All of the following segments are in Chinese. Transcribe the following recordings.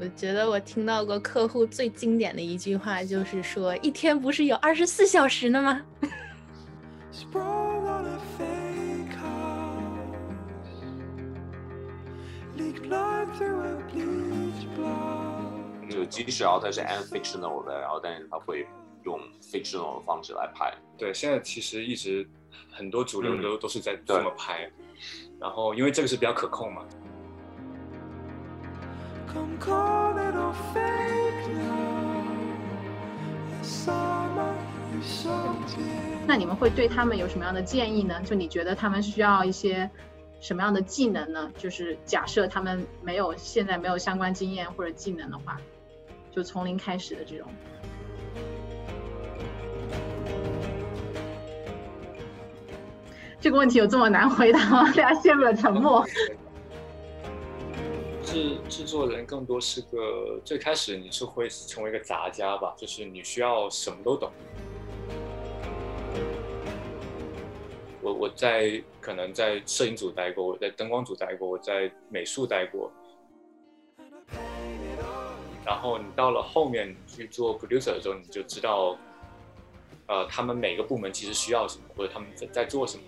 我觉得我听到过客户最经典的一句话，就是说一天不是有二十四小时的吗？就即使然后它是 unfictional 的，然后但是它会用 fictional 的方式来拍。对，现在其实一直很多主流都都是在这么拍，然后因为这个是比较可控嘛。那你们会对他们有什么样的建议呢？就你觉得他们需要一些什么样的技能呢？就是假设他们没有现在没有相关经验或者技能的话，就从零开始的这种。这个问题有这么难回答吗？大家陷入了沉默。制制作人更多是个最开始你是会成为一个杂家吧，就是你需要什么都懂。我我在可能在摄影组待过，我在灯光组待过，我在美术待过。然后你到了后面去做 producer 的时候，你就知道，呃，他们每个部门其实需要什么，或者他们在在做什么。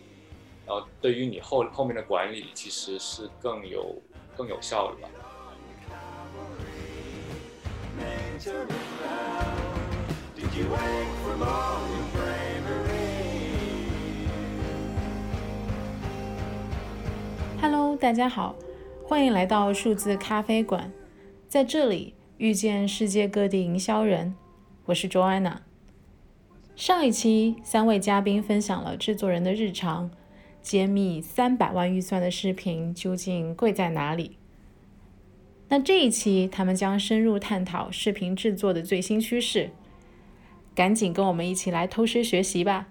然后对于你后后面的管理，其实是更有。更有效了吧？Hello，大家好，欢迎来到数字咖啡馆，在这里遇见世界各地营销人，我是 Joanna。上一期三位嘉宾分享了制作人的日常。揭秘三百万预算的视频究竟贵在哪里？那这一期他们将深入探讨视频制作的最新趋势，赶紧跟我们一起来偷师学习吧！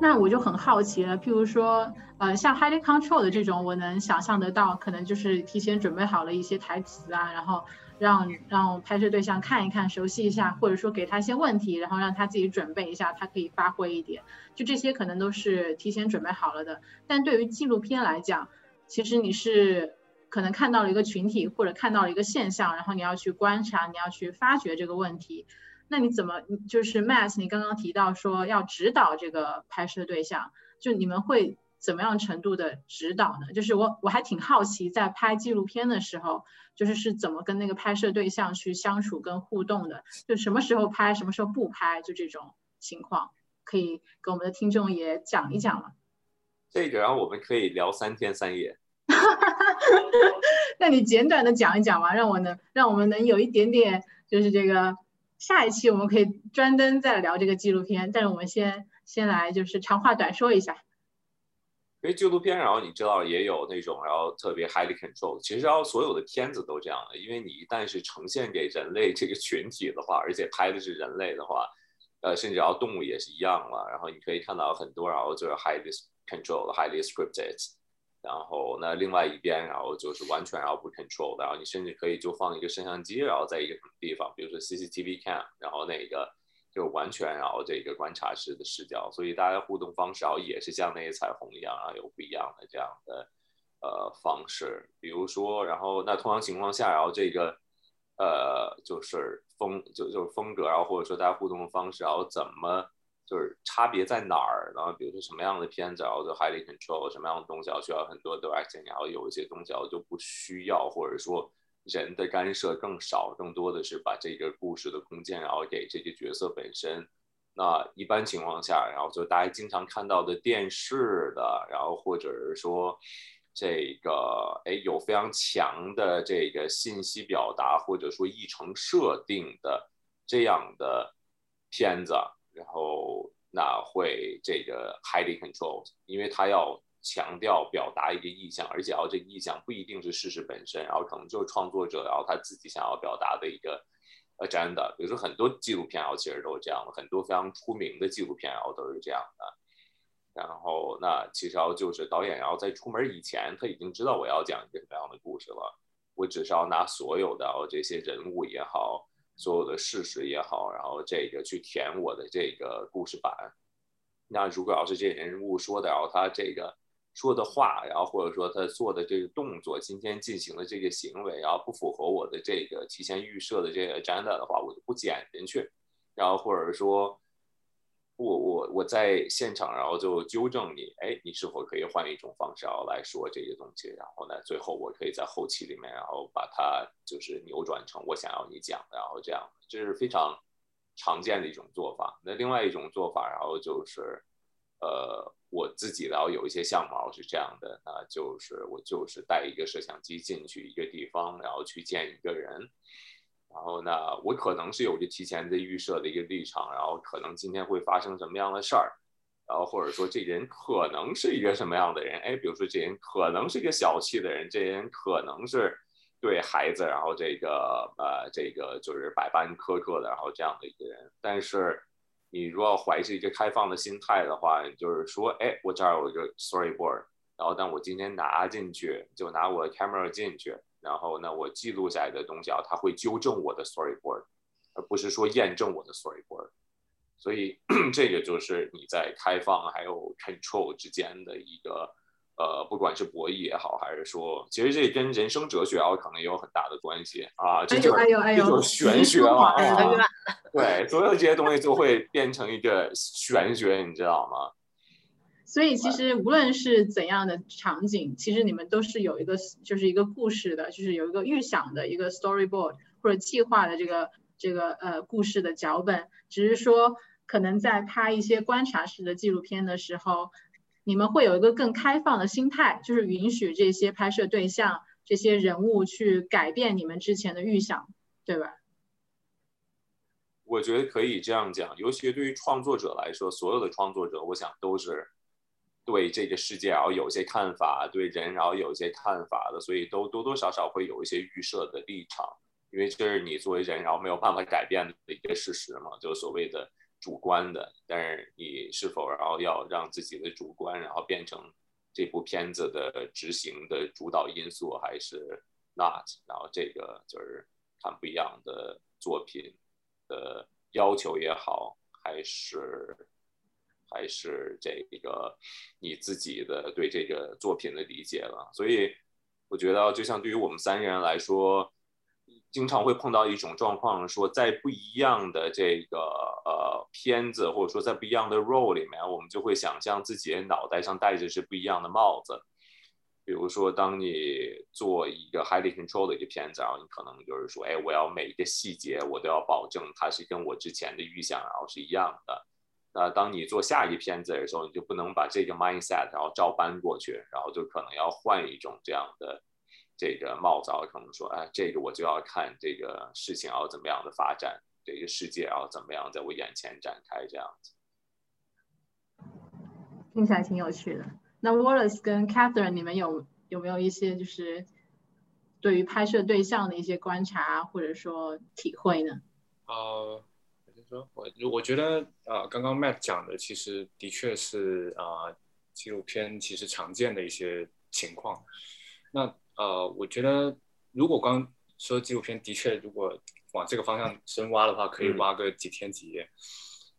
那我就很好奇了，譬如说，呃，像 highly control 的这种，我能想象得到，可能就是提前准备好了一些台词啊，然后。让让拍摄对象看一看，熟悉一下，或者说给他一些问题，然后让他自己准备一下，他可以发挥一点。就这些可能都是提前准备好了的。但对于纪录片来讲，其实你是可能看到了一个群体，或者看到了一个现象，然后你要去观察，你要去发掘这个问题。那你怎么就是 Matt？你刚刚提到说要指导这个拍摄对象，就你们会？怎么样程度的指导呢？就是我我还挺好奇，在拍纪录片的时候，就是是怎么跟那个拍摄对象去相处跟互动的？就什么时候拍，什么时候不拍，就这种情况，可以给我们的听众也讲一讲吗？这个，然后我们可以聊三天三夜。那你简短的讲一讲吧，让我能让我们能有一点点，就是这个下一期我们可以专登再聊这个纪录片，但是我们先先来就是长话短说一下。因为纪录片，然后你知道也有那种，然后特别 highly controlled。其实，然后所有的片子都这样的，因为你一旦是呈现给人类这个群体的话，而且拍的是人类的话，呃，甚至然后动物也是一样了。然后你可以看到很多，然后就是 highly controlled、highly scripted。然后那另外一边，然后就是完全然后不 control 的。然后你甚至可以就放一个摄像机，然后在一个什么地方，比如说 CCTV cam，然后那个。就完全然后这个观察式的视角，所以大家互动方式然后也是像那些彩虹一样，然后有不一样的这样的呃方式。比如说，然后那通常情况下，然后这个呃就是风就就是风格，然后或者说大家互动的方式，然后怎么就是差别在哪儿？然后比如说什么样的片子，然后就 highly control，什么样的东西要需要很多 directing，然后有一些东西然后就不需要，或者说。人的干涉更少，更多的是把这个故事的空间，然后给这个角色本身。那一般情况下，然后就大家经常看到的电视的，然后或者是说这个哎有非常强的这个信息表达，或者说议程设定的这样的片子，然后那会这个 highly controlled，因为它要。强调表达一个意向，而且要这个意向不一定是事实本身，然后可能就是创作者然后他自己想要表达的一个 agenda。比如说很多纪录片然后其实都是这样的，很多非常出名的纪录片然后都是这样的。然后那其实要就是导演然后在出门以前他已经知道我要讲一个什么样的故事了，我只是要拿所有的这些人物也好，所有的事实也好，然后这个去填我的这个故事板。那如果要是这人物说的，然后他这个。说的话，然后或者说他做的这个动作，今天进行的这个行为，然后不符合我的这个提前预设的这个 agenda 的话，我就不剪进去。然后或者说，我我我在现场，然后就纠正你，哎，你是否可以换一种方式，然后来说这些东西？然后呢，最后我可以在后期里面，然后把它就是扭转成我想要你讲的，然后这样，这是非常常见的一种做法。那另外一种做法，然后就是，呃，我自己然后有一些项目是这样的，那就是我就是带一个摄像机进去一个地方，然后去见一个人。然后呢，我可能是有着提前的预设的一个立场，然后可能今天会发生什么样的事儿，然后或者说这人可能是一个什么样的人，哎，比如说这人可能是一个小气的人，这人可能是对孩子，然后这个呃这个就是百般苛刻的，然后这样的一个人。但是你如果怀着一个开放的心态的话，就是说，哎，我这儿有一个 storyboard，然后但我今天拿进去，就拿我的 camera 进去。然后呢，我记录下来的东西啊，它会纠正我的 storyboard，而不是说验证我的 storyboard。所以 这个就是你在开放还有 control 之间的一个呃，不管是博弈也好，还是说，其实这跟人生哲学啊，可能也有很大的关系啊。这就这就是玄学嘛。对，所有这些东西就会变成一个玄学，你知道吗？所以其实无论是怎样的场景，其实你们都是有一个就是一个故事的，就是有一个预想的一个 storyboard 或者计划的这个这个呃故事的脚本。只是说可能在拍一些观察式的纪录片的时候，你们会有一个更开放的心态，就是允许这些拍摄对象、这些人物去改变你们之前的预想，对吧？我觉得可以这样讲，尤其对于创作者来说，所有的创作者，我想都是。对这个世界，然后有些看法，对人，然后有一些看法的，所以都多多少少会有一些预设的立场，因为这是你作为人，然后没有办法改变的一个事实嘛，就所谓的主观的。但是你是否然后要让自己的主观，然后变成这部片子的执行的主导因素，还是 not？然后这个就是看不一样的作品的要求也好，还是。还是这个你自己的对这个作品的理解了，所以我觉得，就像对于我们三个人来说，经常会碰到一种状况，说在不一样的这个呃片子，或者说在不一样的 role 里面，我们就会想象自己脑袋上戴着是不一样的帽子。比如说，当你做一个 highly control 的一个片子，然后你可能就是说，哎，我要每一个细节我都要保证它是跟我之前的预想然后是一样的。那当你做下一片子的时候，你就不能把这个 mindset 然后照搬过去，然后就可能要换一种这样的这个帽子，可能说，哎，这个我就要看这个事情要怎么样的发展，这个世界要怎么样在我眼前展开，这样子。听起来挺有趣的。那 Wallace 跟 Catherine，你们有有没有一些就是对于拍摄对象的一些观察或者说体会呢？呃。我我觉得呃，刚刚 Matt 讲的其实的确是啊，纪录片其实常见的一些情况。那呃，我觉得如果刚说纪录片的确如果往这个方向深挖的话，可以挖个几天几夜。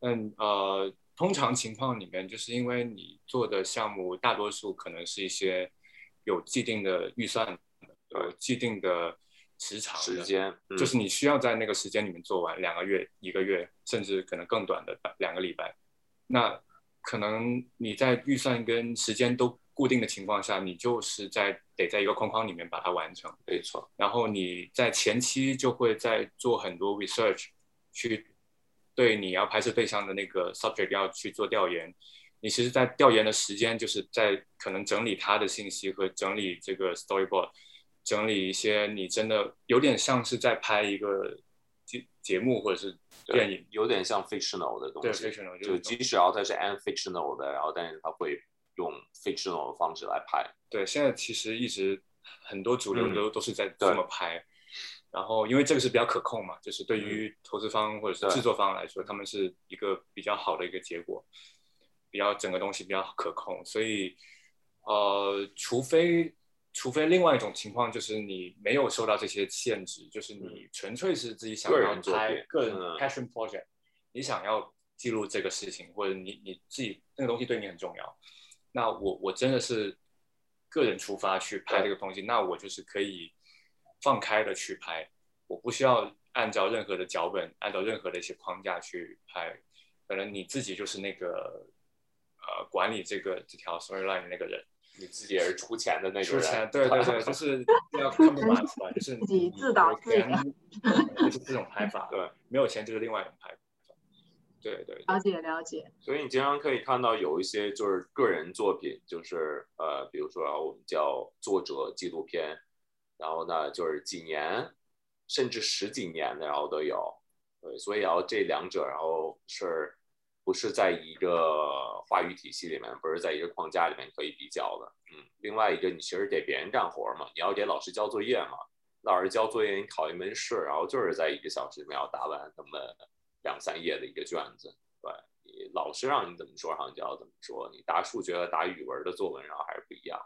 嗯呃，通常情况里面，就是因为你做的项目大多数可能是一些有既定的预算、呃既定的。时长时间就是你需要在那个时间里面做完两个月、一个月，甚至可能更短的两个礼拜。那可能你在预算跟时间都固定的情况下，你就是在得在一个框框里面把它完成。没错。然后你在前期就会在做很多 research，去对你要拍摄对象的那个 subject 要去做调研。你其实，在调研的时间就是在可能整理他的信息和整理这个 storyboard。整理一些你真的有点像是在拍一个节节目或者是电影，有点像 fictional 的东西。对，fictional 就即使它是 unfictional 的，然后但是它会用 fictional 的方式来拍。对，现在其实一直很多主流都都是在这么拍。然后因为这个是比较可控嘛，就是对于投资方或者是制作方来说，他们是一个比较好的一个结果，比较整个东西比较可控。所以呃，除非。除非另外一种情况就是你没有受到这些限制，就是你纯粹是自己想要拍个人 passion project，你想要记录这个事情，或者你你自己那个东西对你很重要，那我我真的是个人出发去拍这个东西，那我就是可以放开的去拍，我不需要按照任何的脚本，按照任何的一些框架去拍。可能你自己就是那个呃管理这个这条 storyline 的那个人，你自己也是出钱的那种人。出钱，对对对，就是 要看不马出来，就是自己自导自演，就是这种拍法。对，没有钱就是另外一种拍法。对对，了解了解。所以你经常可以看到有一些就是个人作品，就是呃，比如说我们叫作者纪录片，然后呢就是几年甚至十几年的，然后都有。对，所以然后这两者，然后是不是在一个话语体系里面，不是在一个框架里面可以比较的？嗯，另外一个你其实给别人干活嘛，你要给老师交作业嘛，老师交作业你考一门试，然后就是在一个小时里面要答完那么。两三页的一个卷子，对你老师让你怎么说，然后你就要怎么说。你答数学和答语文的作文，然后还是不一样。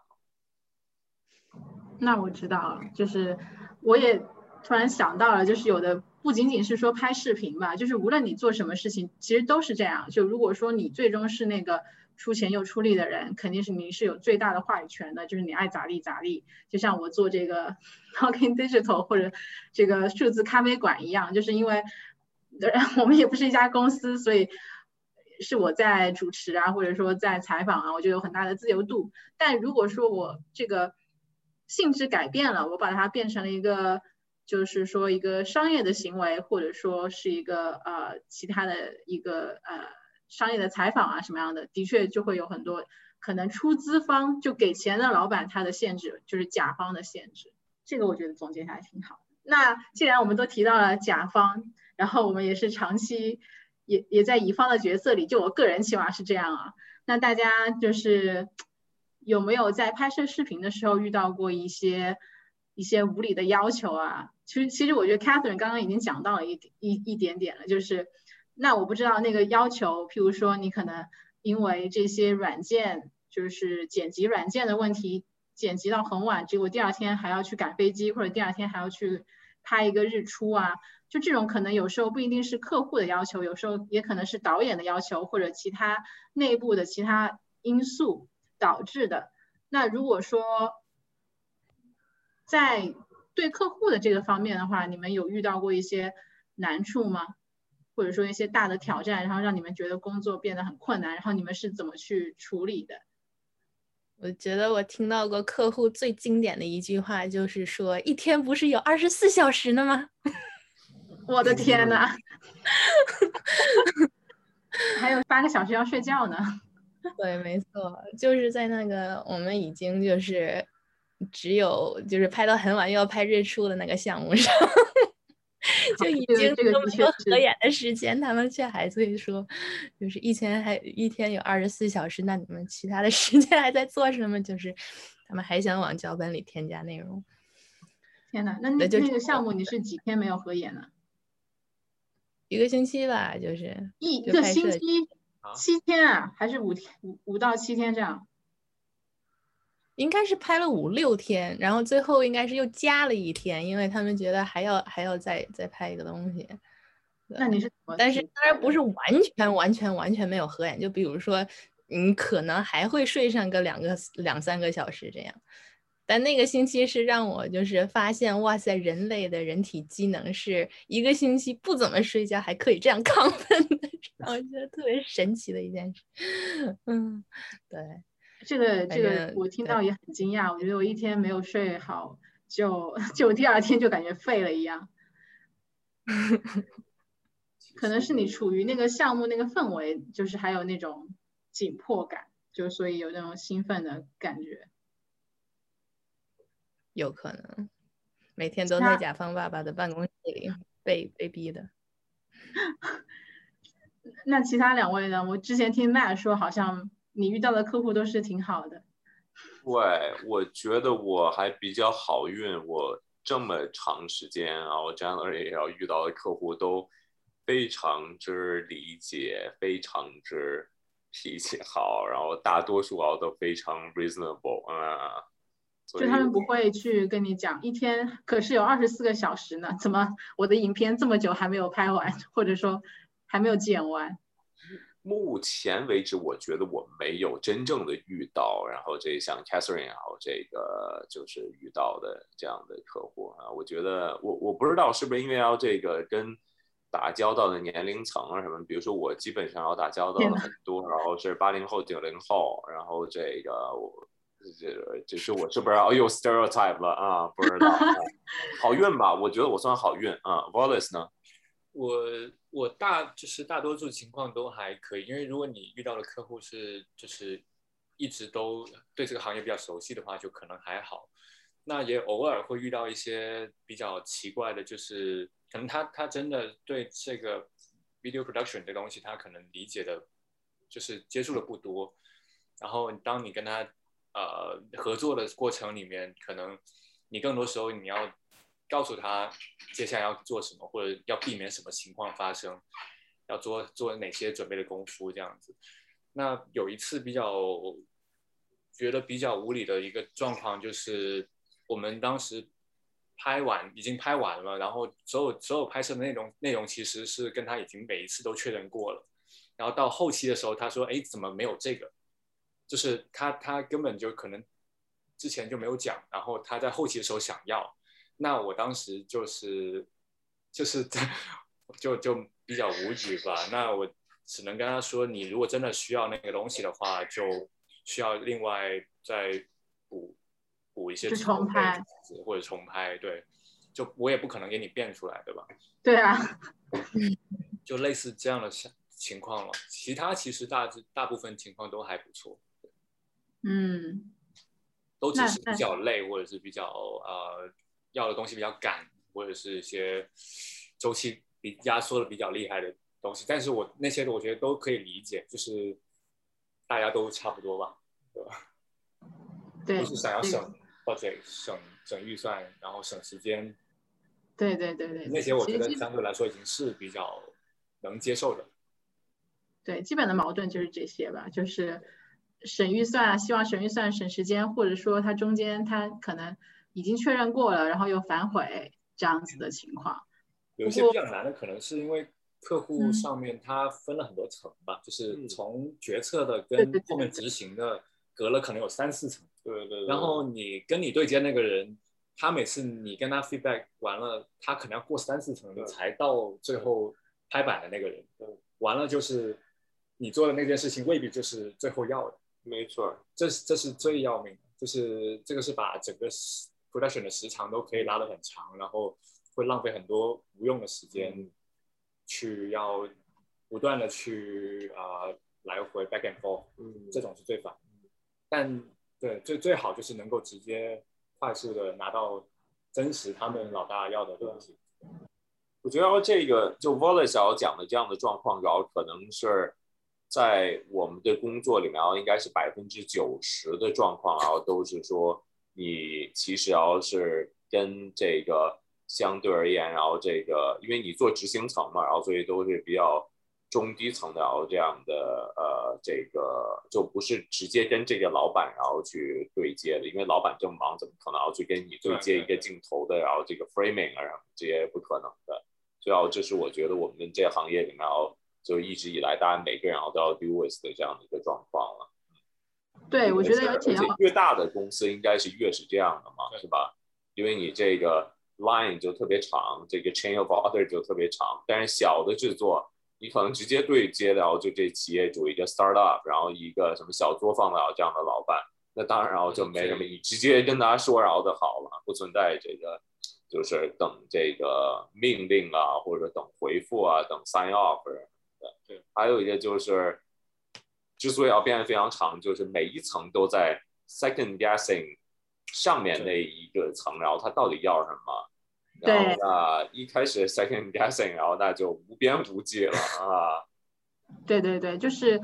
那我知道了，就是我也突然想到了，就是有的不仅仅是说拍视频吧，就是无论你做什么事情，其实都是这样。就如果说你最终是那个出钱又出力的人，肯定是你是有最大的话语权的，就是你爱咋地咋地。就像我做这个 Talking Digital 或者这个数字咖啡馆一样，就是因为。我们也不是一家公司，所以是我在主持啊，或者说在采访啊，我就有很大的自由度。但如果说我这个性质改变了，我把它变成了一个，就是说一个商业的行为，或者说是一个呃其他的一个呃商业的采访啊什么样的，的确就会有很多可能出资方就给钱的老板他的限制，就是甲方的限制。这个我觉得总结下来挺好。那既然我们都提到了甲方。然后我们也是长期也也在乙方的角色里，就我个人起码是这样啊。那大家就是有没有在拍摄视频的时候遇到过一些一些无理的要求啊？其实其实我觉得 Catherine 刚刚已经讲到了一一一点点了，就是那我不知道那个要求，譬如说你可能因为这些软件就是剪辑软件的问题，剪辑到很晚，结果第二天还要去赶飞机，或者第二天还要去拍一个日出啊。就这种可能有时候不一定是客户的要求，有时候也可能是导演的要求或者其他内部的其他因素导致的。那如果说在对客户的这个方面的话，你们有遇到过一些难处吗？或者说一些大的挑战，然后让你们觉得工作变得很困难，然后你们是怎么去处理的？我觉得我听到过客户最经典的一句话，就是说一天不是有二十四小时的吗？我的天呐，还有八个小时要睡觉呢。对，没错，就是在那个我们已经就是只有就是拍到很晚又要拍日出的那个项目上，就已经这么多合眼的时间，他们却还会说，就是一天还一天有二十四小时，那你们其他的时间还在做什么？就是他们还想往脚本里添加内容。天呐，那那那个项目你是几天没有合演呢？一个星期吧，就是一个星期七天啊，还是五天五五到七天这样？应该是拍了五六天，然后最后应该是又加了一天，因为他们觉得还要还要再再拍一个东西。那你是？但是当然不是完全完全完全没有合眼，就比如说你可能还会睡上个两个两三个小时这样。但那个星期是让我就是发现，哇塞，人类的人体机能是一个星期不怎么睡觉还可以这样 亢奋的，让我觉得特别神奇的一件事。嗯，对，这个这个我听到也很惊讶，我觉得我一天没有睡好，就 就第二天就感觉废了一样。可能是你处于那个项目那个氛围，就是还有那种紧迫感，就所以有那种兴奋的感觉。有可能每天都在甲方爸爸的办公室里被被逼的。那其他两位呢？我之前听 Matt 说，好像你遇到的客户都是挺好的。对，我觉得我还比较好运。我这么长时间啊，我 generally 要遇到的客户都非常之理解，非常之脾气好，然后大多数啊都非常 reasonable 啊。就他们不会去跟你讲，一天可是有二十四个小时呢，怎么我的影片这么久还没有拍完，或者说还没有剪完？目前为止，我觉得我没有真正的遇到，然后这像 Catherine 然后这个就是遇到的这样的客户啊，我觉得我我不知道是不是因为要这个跟打交道的年龄层啊什么，比如说我基本上要打交道的很多，然后是八零后、九零后，然后这个我这就是我是不是又 stereotype 了啊？不知道，好运吧？我觉得我算好运啊。Wallace 呢？我我大就是大多数情况都还可以，因为如果你遇到的客户是就是一直都对这个行业比较熟悉的话，就可能还好。那也偶尔会遇到一些比较奇怪的，就是可能他他真的对这个 video production 这东西，他可能理解的，就是接触的不多。然后当你跟他呃合作的过程里面，可能你更多时候你要。告诉他接下来要做什么，或者要避免什么情况发生，要做做哪些准备的功夫，这样子。那有一次比较觉得比较无理的一个状况，就是我们当时拍完已经拍完了，然后所有所有拍摄的内容内容其实是跟他已经每一次都确认过了，然后到后期的时候，他说：“哎，怎么没有这个？”就是他他根本就可能之前就没有讲，然后他在后期的时候想要。那我当时就是就是在就就比较无语吧。那我只能跟他说，你如果真的需要那个东西的话，就需要另外再补补一些重拍或者重拍。对，就我也不可能给你变出来，对吧？对啊，就类似这样的情况了。其他其实大致大部分情况都还不错。嗯，都只是比较累，或者是比较呃。要的东西比较赶，或者是一些周期比压缩的比较厉害的东西，但是我那些我觉得都可以理解，就是大家都差不多吧，对吧？对，都是想要省 budget、省省预算，然后省时间。对对对对，那些我觉得相对来说已经是比较能接受的。对，基本的矛盾就是这些吧，就是省预算啊，希望省预算、省时间，或者说他中间他可能。已经确认过了，然后又反悔这样子的情况，有些比较难的可能是因为客户上面他分了很多层吧，就是从决策的跟后面执行的隔了可能有三四层，对对。然后你跟你对接那个人，他每次你跟他 feedback 完了，他可能要过三四层才到最后拍板的那个人，完了就是你做的那件事情未必就是最后要的，没错，这是这是最要命的，就是这个是把整个。production 的时长都可以拉得很长，然后会浪费很多无用的时间，去要不断的去啊来回 back and forth，嗯，这种是最烦。但对最最好就是能够直接快速的拿到真实他们老大要的东西。我觉得这个就 Wallace 要讲的这样的状况，然后可能是在我们的工作里面，应该是百分之九十的状况，然后都是说。你其实要是跟这个相对而言，然后这个因为你做执行层嘛，然后所以都是比较中低层的，然后这样的呃，这个就不是直接跟这个老板然后去对接的，因为老板这么忙，怎么可能要去跟你对接一个镜头的，然后这个 framing 啊，这些不可能的。所以要这是我觉得我们这行业里面，然后就一直以来大家每个人然后都要 do with 的这样的一个状况了。对，我觉得而且越大的公司应该是越是这样的嘛，是吧？因为你这个 line 就特别长，这个 chain of order 就特别长。但是小的制作，你可能直接对接到就这企业主一个 startup，然后一个什么小作坊的这样的老板，那当然然后就没什么，你直接跟他说然后就好了，不存在这个就是等这个命令啊，或者等回复啊，等 sign off 的。对，还有一个就是。之所以要变得非常长，就是每一层都在 second guessing 上面那一个层，然后他到底要什么？然后呢，一开始 second guessing，然后那就无边无际了 啊。对对对，就是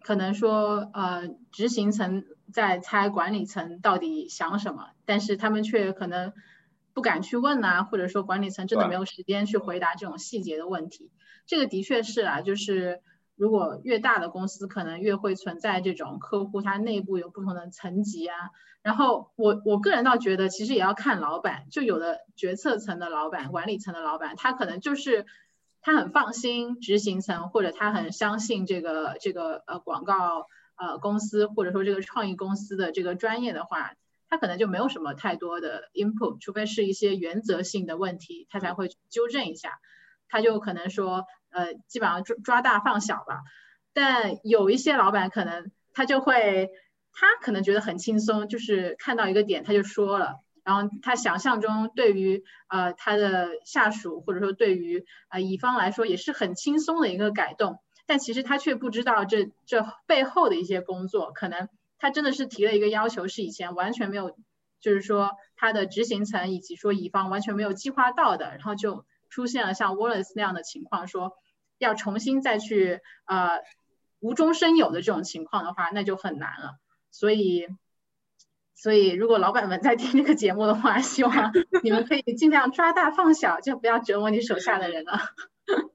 可能说呃，执行层在猜管理层到底想什么，但是他们却可能不敢去问啊，或者说管理层真的没有时间去回答这种细节的问题。这个的确是啊，就是。如果越大的公司，可能越会存在这种客户，他内部有不同的层级啊。然后我我个人倒觉得，其实也要看老板，就有的决策层的老板、管理层的老板，他可能就是他很放心执行层，或者他很相信这个这个呃广告呃公司或者说这个创意公司的这个专业的话，他可能就没有什么太多的 input，除非是一些原则性的问题，他才会纠正一下。他就可能说呃基本上抓抓大放小吧。但有一些老板可能他就会他可能觉得很轻松，就是看到一个点他就说了。然后他想象中对于呃他的下属或者说对于呃乙方来说也是很轻松的一个改动，但其实他却不知道这这背后的一些工作，可能他真的是提了一个要求是以前完全没有，就是说他的执行层以及说乙方完全没有计划到的，然后就出现了像 Wallace 那样的情况，说要重新再去呃无中生有的这种情况的话，那就很难了，所以。所以，如果老板们在听这个节目的话，希望你们可以尽量抓大放小，就不要折磨你手下的人了。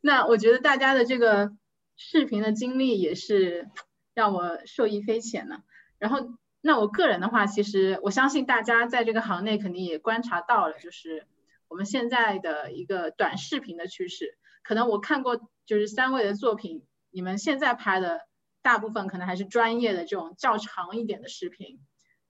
那我觉得大家的这个视频的经历也是让我受益匪浅呢。然后，那我个人的话，其实我相信大家在这个行内肯定也观察到了，就是我们现在的一个短视频的趋势。可能我看过就是三位的作品，你们现在拍的。大部分可能还是专业的这种较长一点的视频，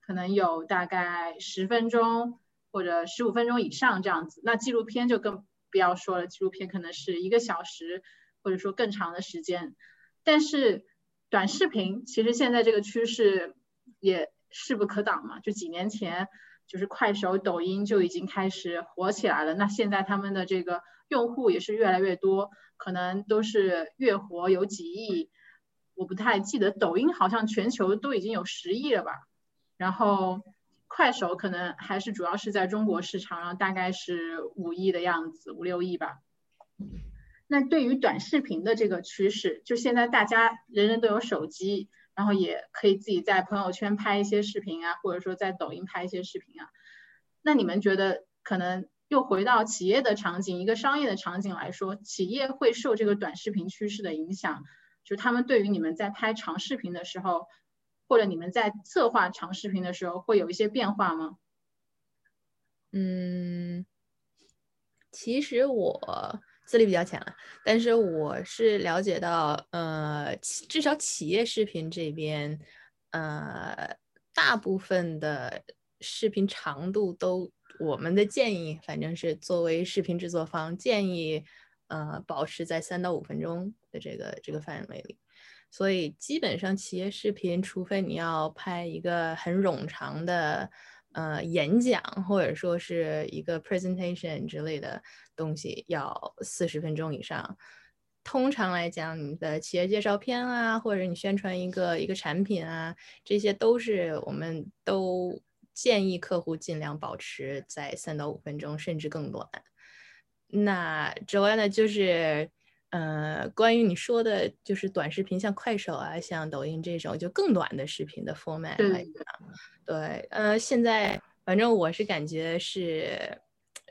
可能有大概十分钟或者十五分钟以上这样子。那纪录片就更不要说了，纪录片可能是一个小时或者说更长的时间。但是短视频其实现在这个趋势也势不可挡嘛，就几年前就是快手、抖音就已经开始火起来了。那现在他们的这个用户也是越来越多，可能都是月活有几亿。我不太记得，抖音好像全球都已经有十亿了吧，然后快手可能还是主要是在中国市场上，大概是五亿的样子，五六亿吧。那对于短视频的这个趋势，就现在大家人人都有手机，然后也可以自己在朋友圈拍一些视频啊，或者说在抖音拍一些视频啊。那你们觉得，可能又回到企业的场景，一个商业的场景来说，企业会受这个短视频趋势的影响？就他们对于你们在拍长视频的时候，或者你们在策划长视频的时候，会有一些变化吗？嗯，其实我资历比较浅了，但是我是了解到，呃，至少企业视频这边，呃，大部分的视频长度都，我们的建议，反正是作为视频制作方建议。呃，保持在三到五分钟的这个这个范围里，所以基本上企业视频，除非你要拍一个很冗长的呃演讲，或者说是一个 presentation 之类的东西，要四十分钟以上。通常来讲，你的企业介绍片啊，或者你宣传一个一个产品啊，这些都是我们都建议客户尽量保持在三到五分钟，甚至更短。那之外呢，就是，呃，关于你说的，就是短视频，像快手啊，像抖音这种，就更短的视频的 format 来讲，对，呃，现在反正我是感觉是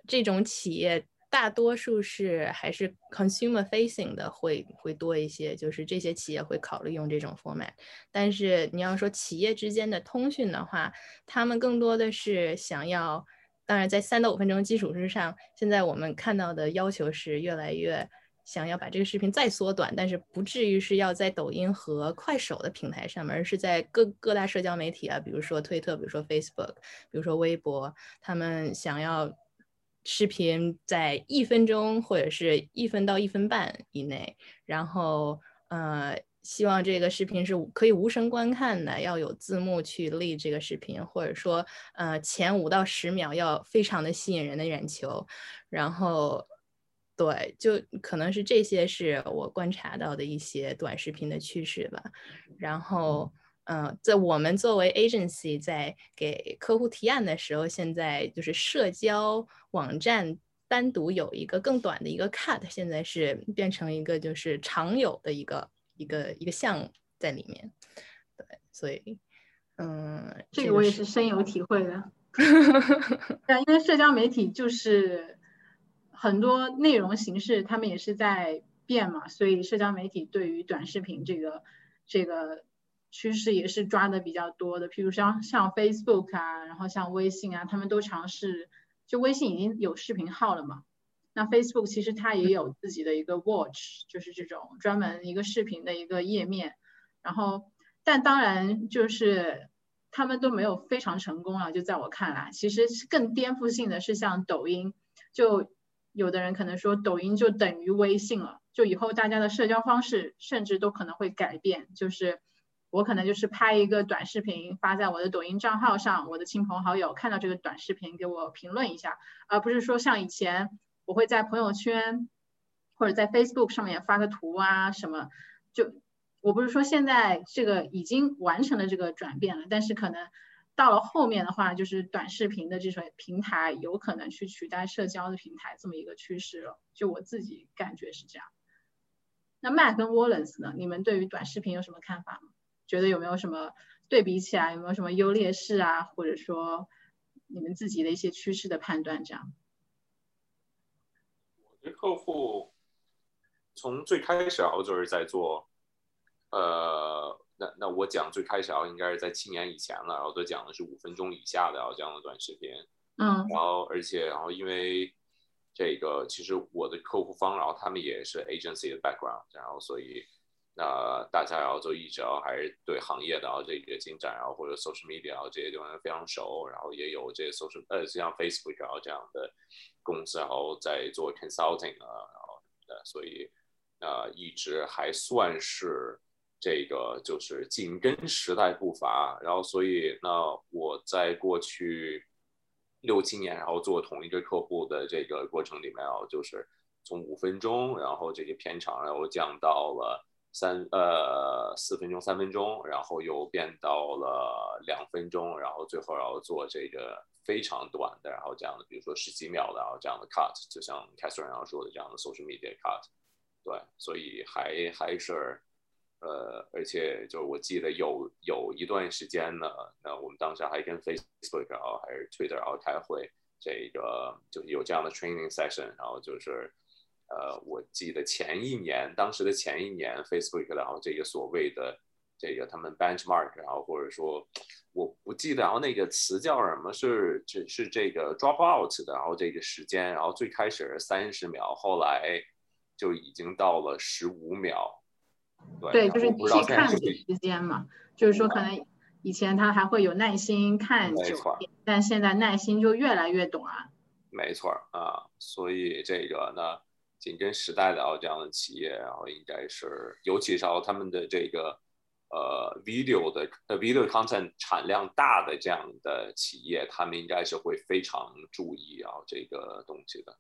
这种企业大多数是还是 consumer facing 的会会多一些，就是这些企业会考虑用这种 format。但是你要说企业之间的通讯的话，他们更多的是想要。当然，在三到五分钟基础之上，现在我们看到的要求是越来越想要把这个视频再缩短，但是不至于是要在抖音和快手的平台上面，而是在各各大社交媒体啊，比如说推特，比如说 Facebook，比如说微博，他们想要视频在一分钟或者是一分到一分半以内，然后呃。希望这个视频是可以无声观看的，要有字幕去立这个视频，或者说，呃，前五到十秒要非常的吸引人的眼球，然后，对，就可能是这些是我观察到的一些短视频的趋势吧。然后，嗯，在我们作为 agency 在给客户提案的时候，现在就是社交网站单独有一个更短的一个 cut，现在是变成一个就是常有的一个。一个一个项目在里面，对，所以，嗯，这个我也是深有体会的。对，因为社交媒体就是很多内容形式，他们也是在变嘛，所以社交媒体对于短视频这个这个趋势也是抓的比较多的。譬如像像 Facebook 啊，然后像微信啊，他们都尝试，就微信已经有视频号了嘛，那 Facebook 其实它也有自己的一个 Watch，就是这种专门一个视频的一个页面。然后，但当然就是他们都没有非常成功啊。就在我看来，其实更颠覆性的是像抖音，就有的人可能说抖音就等于微信了，就以后大家的社交方式甚至都可能会改变。就是我可能就是拍一个短视频发在我的抖音账号上，我的亲朋好友看到这个短视频给我评论一下，而不是说像以前。我会在朋友圈或者在 Facebook 上面发个图啊什么，就我不是说现在这个已经完成了这个转变了，但是可能到了后面的话，就是短视频的这种平台有可能去取代社交的平台这么一个趋势了。就我自己感觉是这样。那 Matt 跟 Wallace 呢？你们对于短视频有什么看法吗？觉得有没有什么对比起来有没有什么优劣势啊？或者说你们自己的一些趋势的判断这样？我的客户从最开始啊，我就是在做，呃，那那我讲最开始啊，应该是在七年以前了，然后都讲的是五分钟以下的啊这样的短视频，嗯，然后而且然后因为这个其实我的客户方，然后他们也是 agency 的 background，然后所以那大家然后就一直要还是对行业的啊这个进展，然后或者 social media 啊这些地方非常熟，然后也有这些 social 呃像 Facebook 然后这样的。公司然后在做 consulting 啊，然后呃，所以呃一直还算是这个就是紧跟时代步伐，然后所以那我在过去六七年，然后做同一个客户的这个过程里面啊，就是从五分钟，然后这个片长然后降到了三呃四分钟三分钟，然后又变到了两分钟，然后最后然后做这个。非常短的，然后这样的，比如说十几秒的，然后这样的 cut，就像 Catherine 要说的这样的 social media cut，对，所以还还是，呃，而且就我记得有有一段时间呢，那我们当时还跟 Facebook 然后还是 Twitter 然后开会，这个就是有这样的 training session，然后就是，呃，我记得前一年，当时的前一年 Facebook 然后这个所谓的。这个他们 benchmark，然后或者说我不记得，然后那个词叫什么？是只是这个 drop out 的，然后这个时间，然后最开始三十秒，后来就已经到了十五秒。对，就是你去看的时间嘛，就是说可能以前他还会有耐心看久点，但现在耐心就越来越短。没错啊，所以这个呢，紧跟时代的啊这样的企业，然后应该是，尤其是他们的这个。呃，video 的呃 video content 产量大的这样的企业，他们应该是会非常注意啊这个东西的。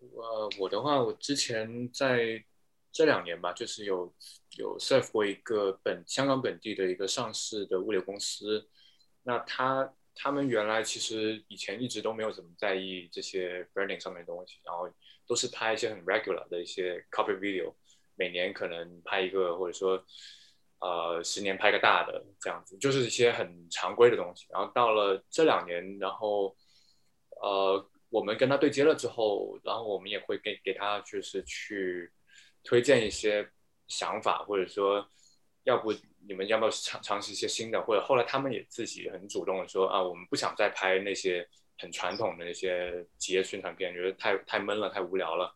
呃，我的话，我之前在这两年吧，就是有有 serve 过一个本香港本地的一个上市的物流公司。那他他们原来其实以前一直都没有怎么在意这些 branding 上面的东西，然后都是拍一些很 regular 的一些 copy video。每年可能拍一个，或者说，呃，十年拍个大的这样子，就是一些很常规的东西。然后到了这两年，然后，呃，我们跟他对接了之后，然后我们也会给给他就是去推荐一些想法，或者说，要不你们要不要尝尝试一些新的？或者后来他们也自己很主动的说啊，我们不想再拍那些很传统的那些企业宣传片，觉得太太闷了，太无聊了。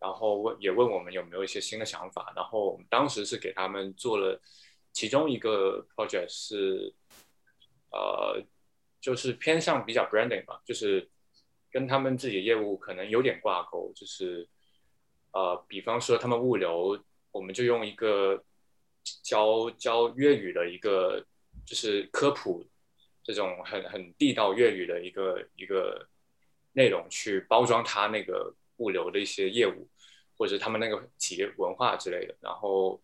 然后问也问我们有没有一些新的想法，然后我们当时是给他们做了其中一个 project 是，呃，就是偏向比较 branding 吧，就是跟他们自己的业务可能有点挂钩，就是呃，比方说他们物流，我们就用一个教教粤语的一个就是科普这种很很地道粤语的一个一个内容去包装他那个物流的一些业务。或者他们那个企业文化之类的，然后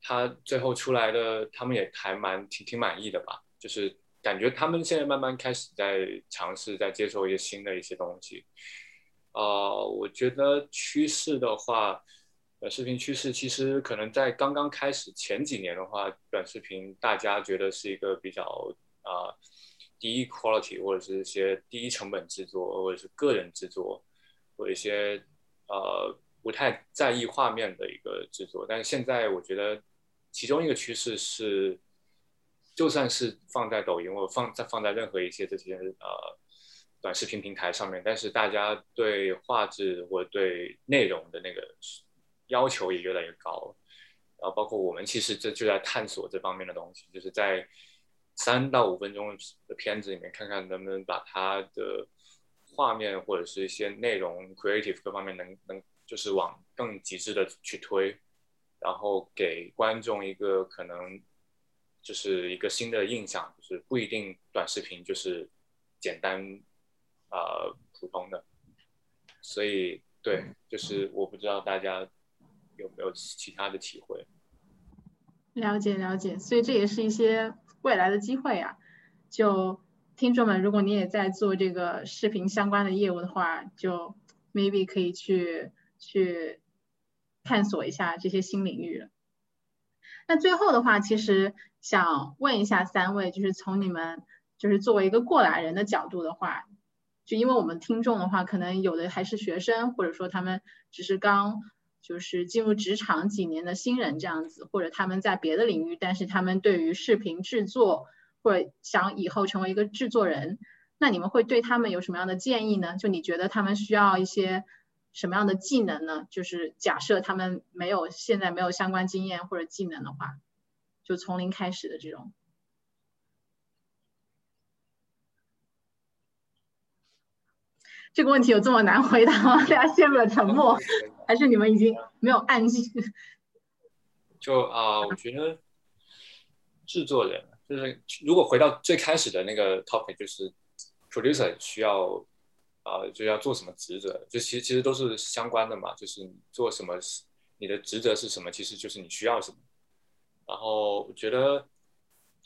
他最后出来的，他们也还蛮挺挺满意的吧。就是感觉他们现在慢慢开始在尝试，在接受一些新的一些东西。呃，我觉得趋势的话，短视频趋势其实可能在刚刚开始前几年的话，短视频大家觉得是一个比较啊低 quality 或者是一些低成本制作，或者是个人制作，或者一些呃。不太在意画面的一个制作，但是现在我觉得其中一个趋势是，就算是放在抖音或者放在放在任何一些这些呃短视频平台上面，但是大家对画质或者对内容的那个要求也越来越高。然后包括我们其实这就在探索这方面的东西，就是在三到五分钟的片子里面，看看能不能把它的画面或者是一些内容、creative 各方面能能就是往更极致的去推，然后给观众一个可能就是一个新的印象，就是不一定短视频就是简单呃普通的，所以对，就是我不知道大家。有没有其他的体会？了解了解，所以这也是一些未来的机会啊。就听众们，如果你也在做这个视频相关的业务的话，就 maybe 可以去去探索一下这些新领域了。那最后的话，其实想问一下三位，就是从你们就是作为一个过来人的角度的话，就因为我们听众的话，可能有的还是学生，或者说他们只是刚。就是进入职场几年的新人这样子，或者他们在别的领域，但是他们对于视频制作或者想以后成为一个制作人，那你们会对他们有什么样的建议呢？就你觉得他们需要一些什么样的技能呢？就是假设他们没有现在没有相关经验或者技能的话，就从零开始的这种。这个问题有这么难回答吗？大家陷入了沉默，还是你们已经没有暗记？就啊，我觉得制作人就是如果回到最开始的那个 topic，就是 producer 需要啊，就要做什么职责，就其实其实都是相关的嘛。就是你做什么，你的职责是什么，其实就是你需要什么。然后我觉得。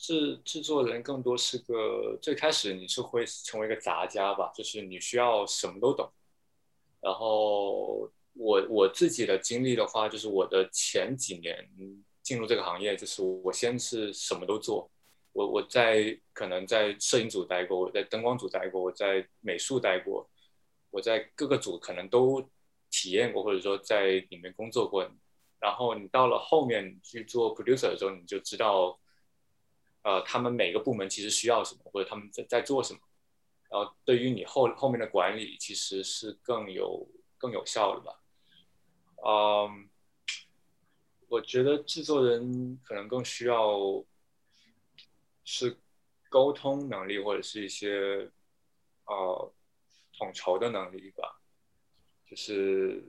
制制作人更多是个最开始你是会成为一个杂家吧，就是你需要什么都懂。然后我我自己的经历的话，就是我的前几年进入这个行业，就是我先是什么都做。我我在可能在摄影组待过，我在灯光组待过，我在美术待过，我在各个组可能都体验过，或者说在里面工作过。然后你到了后面去做 producer 的时候，你就知道。呃，他们每个部门其实需要什么，或者他们在在做什么，然后对于你后后面的管理其实是更有更有效的吧。嗯，我觉得制作人可能更需要是沟通能力，或者是一些呃统筹的能力吧，就是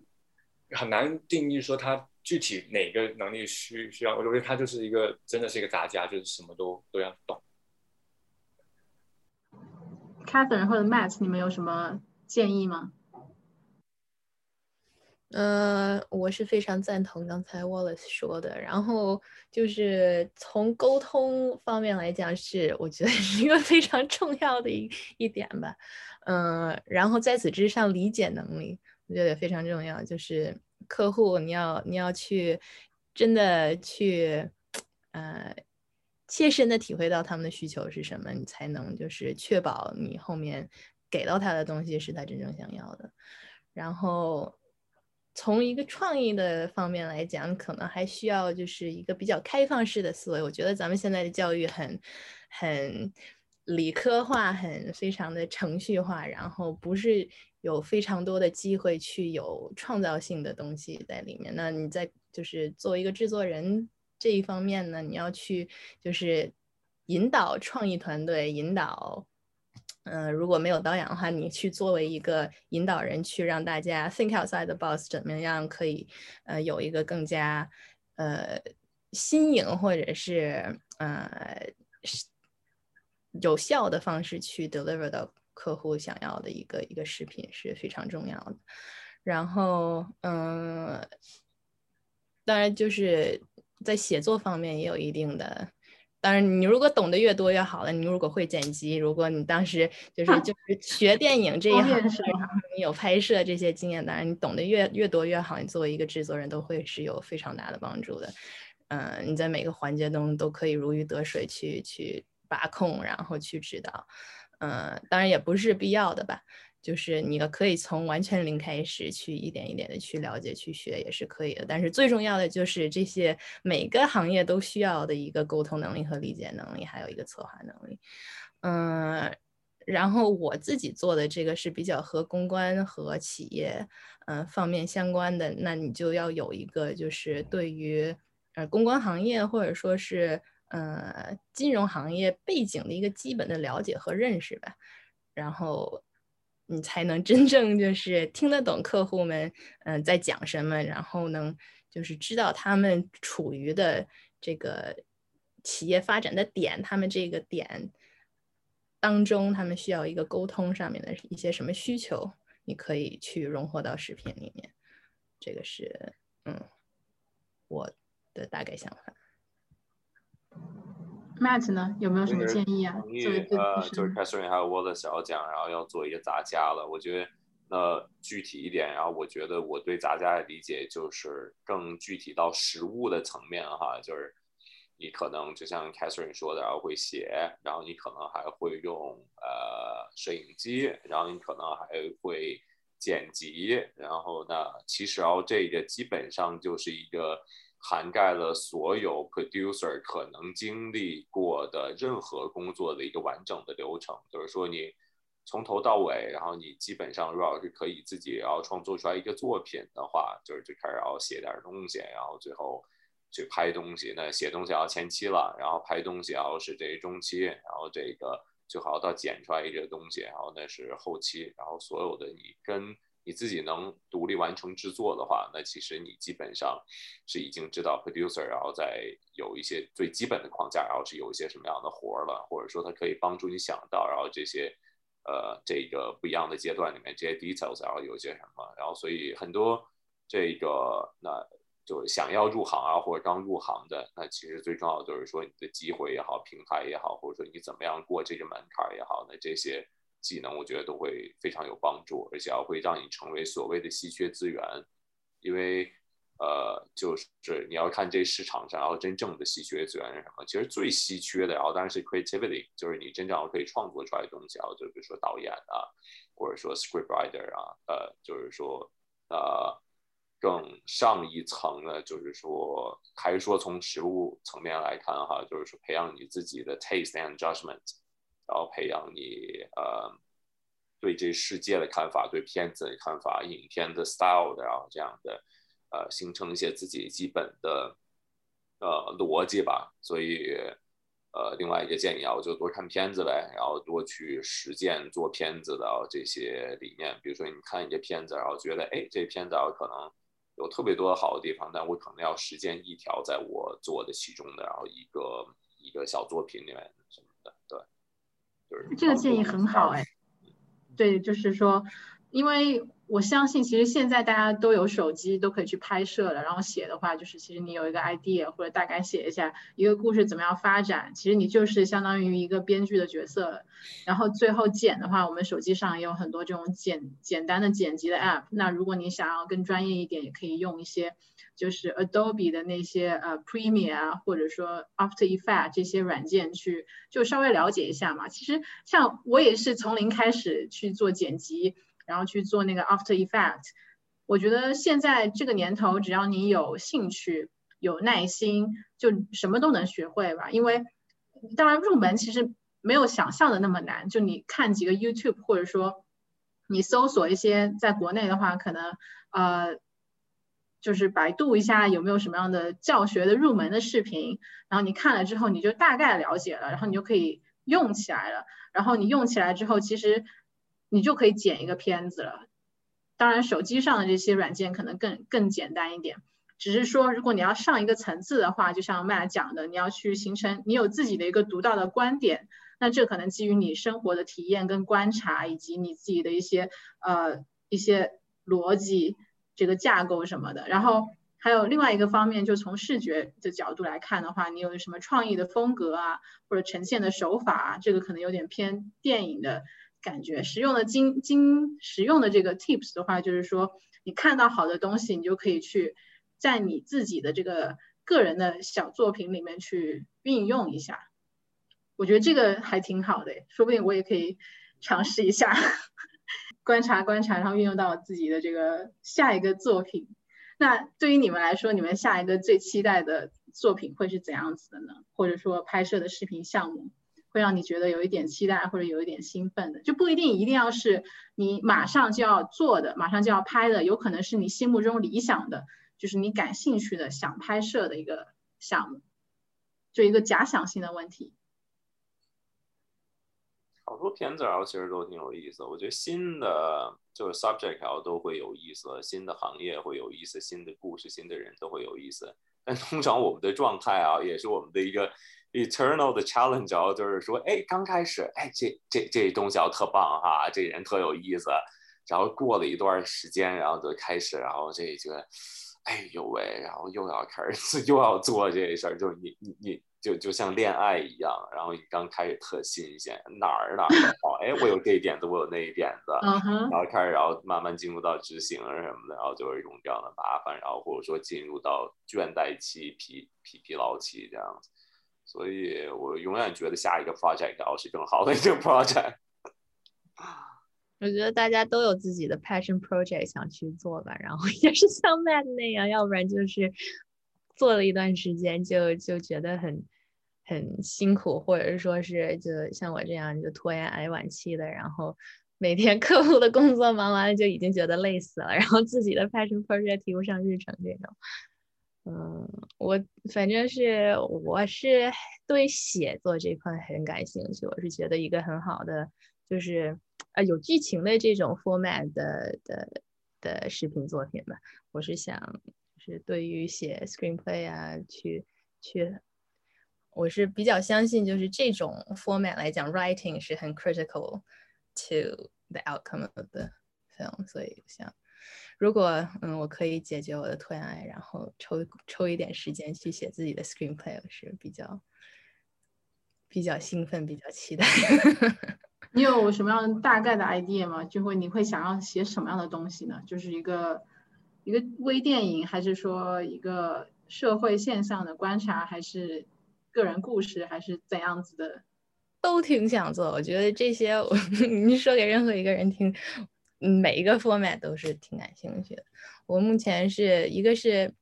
很难定义说他。具体哪个能力需需要？我觉得他就是一个，真的是一个杂家，就是什么都都要懂。Catherine 或者 Matt，你们有什么建议吗？呃，我是非常赞同刚才 Wallace 说的。然后就是从沟通方面来讲，是我觉得是一个非常重要的一一点吧。嗯，然后在此之上，理解能力我觉得也非常重要，就是。客户，你要你要去真的去，呃，切身的体会到他们的需求是什么，你才能就是确保你后面给到他的东西是他真正想要的。然后从一个创意的方面来讲，可能还需要就是一个比较开放式的思维。我觉得咱们现在的教育很很理科化，很非常的程序化，然后不是。有非常多的机会去有创造性的东西在里面。那你在就是作为一个制作人这一方面呢，你要去就是引导创意团队，引导，嗯，如果没有导演的话，你去作为一个引导人，去让大家 think outside the box，怎么样可以呃有一个更加呃新颖或者是呃有效的方式去 deliver 到。客户想要的一个一个视频是非常重要的，然后嗯，当然就是在写作方面也有一定的，当然你如果懂得越多越好了。你如果会剪辑，如果你当时 就是就是学电影这一行，你有拍摄这些经验，当然你懂得越越多越好。你作为一个制作人，都会是有非常大的帮助的。嗯，你在每个环节中都可以如鱼得水，去去把控，然后去指导。嗯，当然也不是必要的吧，就是你可以从完全零开始去一点一点的去了解、去学也是可以的。但是最重要的就是这些每个行业都需要的一个沟通能力和理解能力，还有一个策划能力。嗯，然后我自己做的这个是比较和公关和企业嗯方面相关的，那你就要有一个就是对于呃公关行业或者说是呃金融行业背景的一个基本的了解和认识吧，然后你才能真正就是听得懂客户们嗯在讲什么，然后能就是知道他们处于的这个企业发展的点，他们这个点。当中，他们需要一个沟通上面的一些什么需求，你可以去融合到视频里面。这个是，嗯，我的大概想法。Matt 呢，有没有什么建议啊？就是 Catherine 还有 Wallace 要讲，然后要做一个杂家了。我觉得，那具体一点，然后我觉得我对杂家的理解就是更具体到实物的层面哈，就是。你可能就像 Catherine 说的，然后会写，然后你可能还会用呃摄影机，然后你可能还会剪辑，然后呢，其实然后这个基本上就是一个涵盖了所有 producer 可能经历过的任何工作的一个完整的流程，就是说你从头到尾，然后你基本上如果是可以自己然后创作出来一个作品的话，就是最开始要写点东西，然后最后。去拍东西，那写东西要前期了，然后拍东西要是这中期，然后这个最好到剪出来一个东西，然后那是后期，然后所有的你跟你自己能独立完成制作的话，那其实你基本上是已经知道 producer，然后再有一些最基本的框架，然后是有一些什么样的活儿了，或者说它可以帮助你想到，然后这些呃这个不一样的阶段里面这些 details，然后有些什么，然后所以很多这个那。就想要入行啊，或者刚入行的，那其实最重要的就是说你的机会也好，平台也好，或者说你怎么样过这个门槛也好，那这些技能我觉得都会非常有帮助，而且会让你成为所谓的稀缺资源。因为呃，就是你要看这市场上，然后真正的稀缺资源是什么？其实最稀缺的，然后当然是 creativity，就是你真正可以创作出来的东西，然后就比如说导演啊，或者说 script writer 啊，呃，就是说呃。更上一层呢，就是说，还是说从实物层面来看哈，就是说培养你自己的 taste and judgment，然后培养你呃对这世界的看法，对片子的看法，影片的 style 的，然后这样的呃形成一些自己基本的呃逻辑吧。所以呃另外一个建议啊，我就多看片子呗，然后多去实践做片子的这些理念。比如说你看一个片子，然后觉得哎这片子啊可能。有特别多好的地方，但我可能要实践一条在我做的其中的，然后一个一个小作品里面，这个建议很好哎，对，就是说，因为。我相信，其实现在大家都有手机，都可以去拍摄了。然后写的话，就是其实你有一个 idea，或者大概写一下一个故事怎么样发展。其实你就是相当于一个编剧的角色。然后最后剪的话，我们手机上也有很多这种简简单的剪辑的 app。那如果你想要更专业一点，也可以用一些就是 Adobe 的那些呃 Premiere 啊，或者说 After Effect 这些软件去就稍微了解一下嘛。其实像我也是从零开始去做剪辑。然后去做那个 After Effect，我觉得现在这个年头，只要你有兴趣、有耐心，就什么都能学会吧。因为当然入门其实没有想象的那么难，就你看几个 YouTube，或者说你搜索一些，在国内的话，可能呃就是百度一下有没有什么样的教学的入门的视频，然后你看了之后，你就大概了解了，然后你就可以用起来了。然后你用起来之后，其实。你就可以剪一个片子了，当然手机上的这些软件可能更更简单一点。只是说，如果你要上一个层次的话，就像麦讲的，你要去形成你有自己的一个独到的观点，那这可能基于你生活的体验跟观察，以及你自己的一些呃一些逻辑这个架构什么的。然后还有另外一个方面，就从视觉的角度来看的话，你有什么创意的风格啊，或者呈现的手法啊，这个可能有点偏电影的。感觉实用的经经实用的这个 tips 的话，就是说你看到好的东西，你就可以去在你自己的这个个人的小作品里面去运用一下。我觉得这个还挺好的，说不定我也可以尝试一下，观察观察，然后运用到自己的这个下一个作品。那对于你们来说，你们下一个最期待的作品会是怎样子的呢？或者说拍摄的视频项目会让你觉得有一点期待或者有一点兴奋的，就不一定一定要是你马上就要做的，马上就要拍的，有可能是你心目中理想的，就是你感兴趣的想拍摄的一个项目，就一个假想性的问题。好多片子然后其实都挺有意思，我觉得新的就是 subject 然后都会有意思，新的行业会有意思，新的故事、新的人都会有意思。但通常我们的状态啊，也是我们的一个 eternal 的 challenge，然后就是说，哎，刚开始，哎，这这这东西要特棒哈，这人特有意思，然后过了一段时间，然后就开始，然后这个，哎呦喂，然后又要开始 又要做这事儿，就是你你你。就就像恋爱一样，然后你刚开始特新鲜，哪儿哪儿好，哎，我有这一点子，我有那一点子，然后开始，然后慢慢进入到执行什么的，然后就是一种这样的麻烦，然后或者说进入到倦怠期、疲疲疲劳期这样子，所以我永远觉得下一个 project 要是更好的一个 project。我觉得大家都有自己的 passion project 想去做吧，然后也是像 Matt 那样，要不然就是做了一段时间就就觉得很。很辛苦，或者是说是就像我这样就拖延癌晚期的，然后每天客户的工作忙完了就已经觉得累死了，然后自己的 passion project 提不上日程这种。嗯，我反正是我是对写作这块很感兴趣，我是觉得一个很好的就是呃有剧情的这种 format 的的的视频作品吧。我是想是对于写 screenplay 啊去去。我是比较相信，就是这种 format 来讲，writing 是很 critical to the outcome of the film。所以想，如果嗯，我可以解决我的拖延癌，然后抽抽一点时间去写自己的 screenplay，是比较比较兴奋，比较期待。你有什么样大概的 idea 吗？就会你会想要写什么样的东西呢？就是一个一个微电影，还是说一个社会现象的观察，还是？个人故事还是怎样子的，都挺想做。我觉得这些，我你说给任何一个人听，每一个 format 都是挺感兴趣的。我目前是一个是，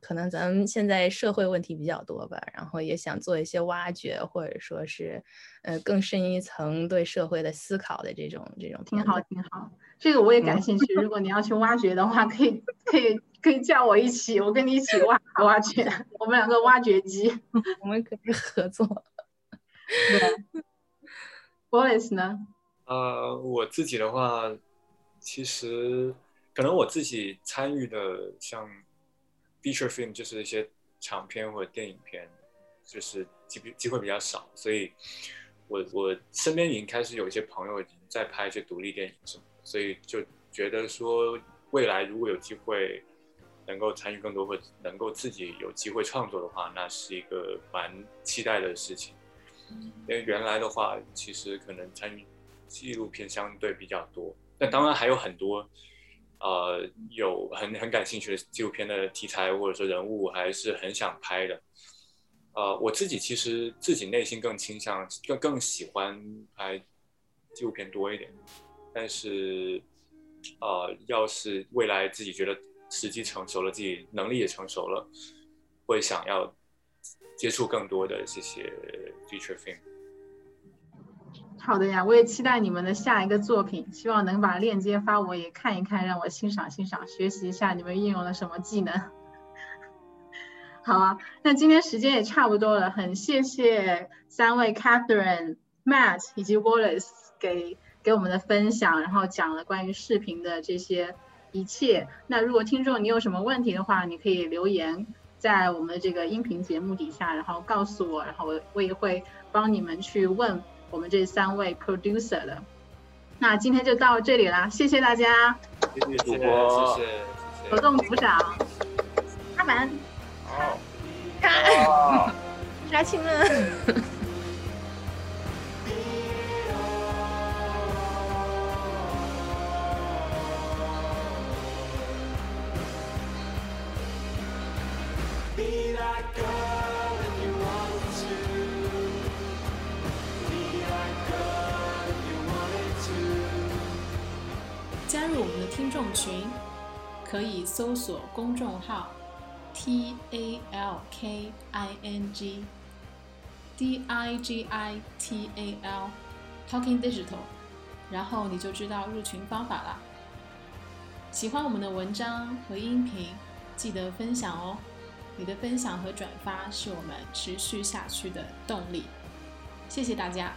可能咱们现在社会问题比较多吧，然后也想做一些挖掘，或者说是，呃，更深一层对社会的思考的这种这种。挺好，挺好。这个我也感兴趣。如果你要去挖掘的话，可以可以。可以叫我一起，我跟你一起挖挖掘，我们两个挖掘机，我们可以合作。对，Boris 呢？呃，我自己的话，其实可能我自己参与的像 feature film，就是一些长片或者电影片，就是机机会比较少，所以我我身边已经开始有一些朋友已经在拍一些独立电影什么，所以就觉得说未来如果有机会。能够参与更多，或能够自己有机会创作的话，那是一个蛮期待的事情。因为原来的话，其实可能参与纪录片相对比较多，那当然还有很多，呃，有很很感兴趣的纪录片的题材或者说人物，还是很想拍的。呃，我自己其实自己内心更倾向更更喜欢拍纪录片多一点，但是，呃，要是未来自己觉得。时机成熟了，自己能力也成熟了，会想要接触更多的这些 feature film。好的呀，我也期待你们的下一个作品，希望能把链接发我也看一看，让我欣赏欣赏，学习一下你们运用了什么技能。好啊，那今天时间也差不多了，很谢谢三位 Catherine、Matt 以及 Wallace 给给我们的分享，然后讲了关于视频的这些。一切。那如果听众你有什么问题的话，你可以留言在我们的这个音频节目底下，然后告诉我，然后我我也会帮你们去问我们这三位 producer 的。那今天就到这里啦，谢谢大家，谢谢主播，谢谢，活动鼓掌，阿门，好，看，杀青了。群，可以搜索公众号 “T A L K I N G”。D I G I T A L Talking Digital，然后你就知道入群方法啦。喜欢我们的文章和音频，记得分享哦。你的分享和转发是我们持续下去的动力。谢谢大家。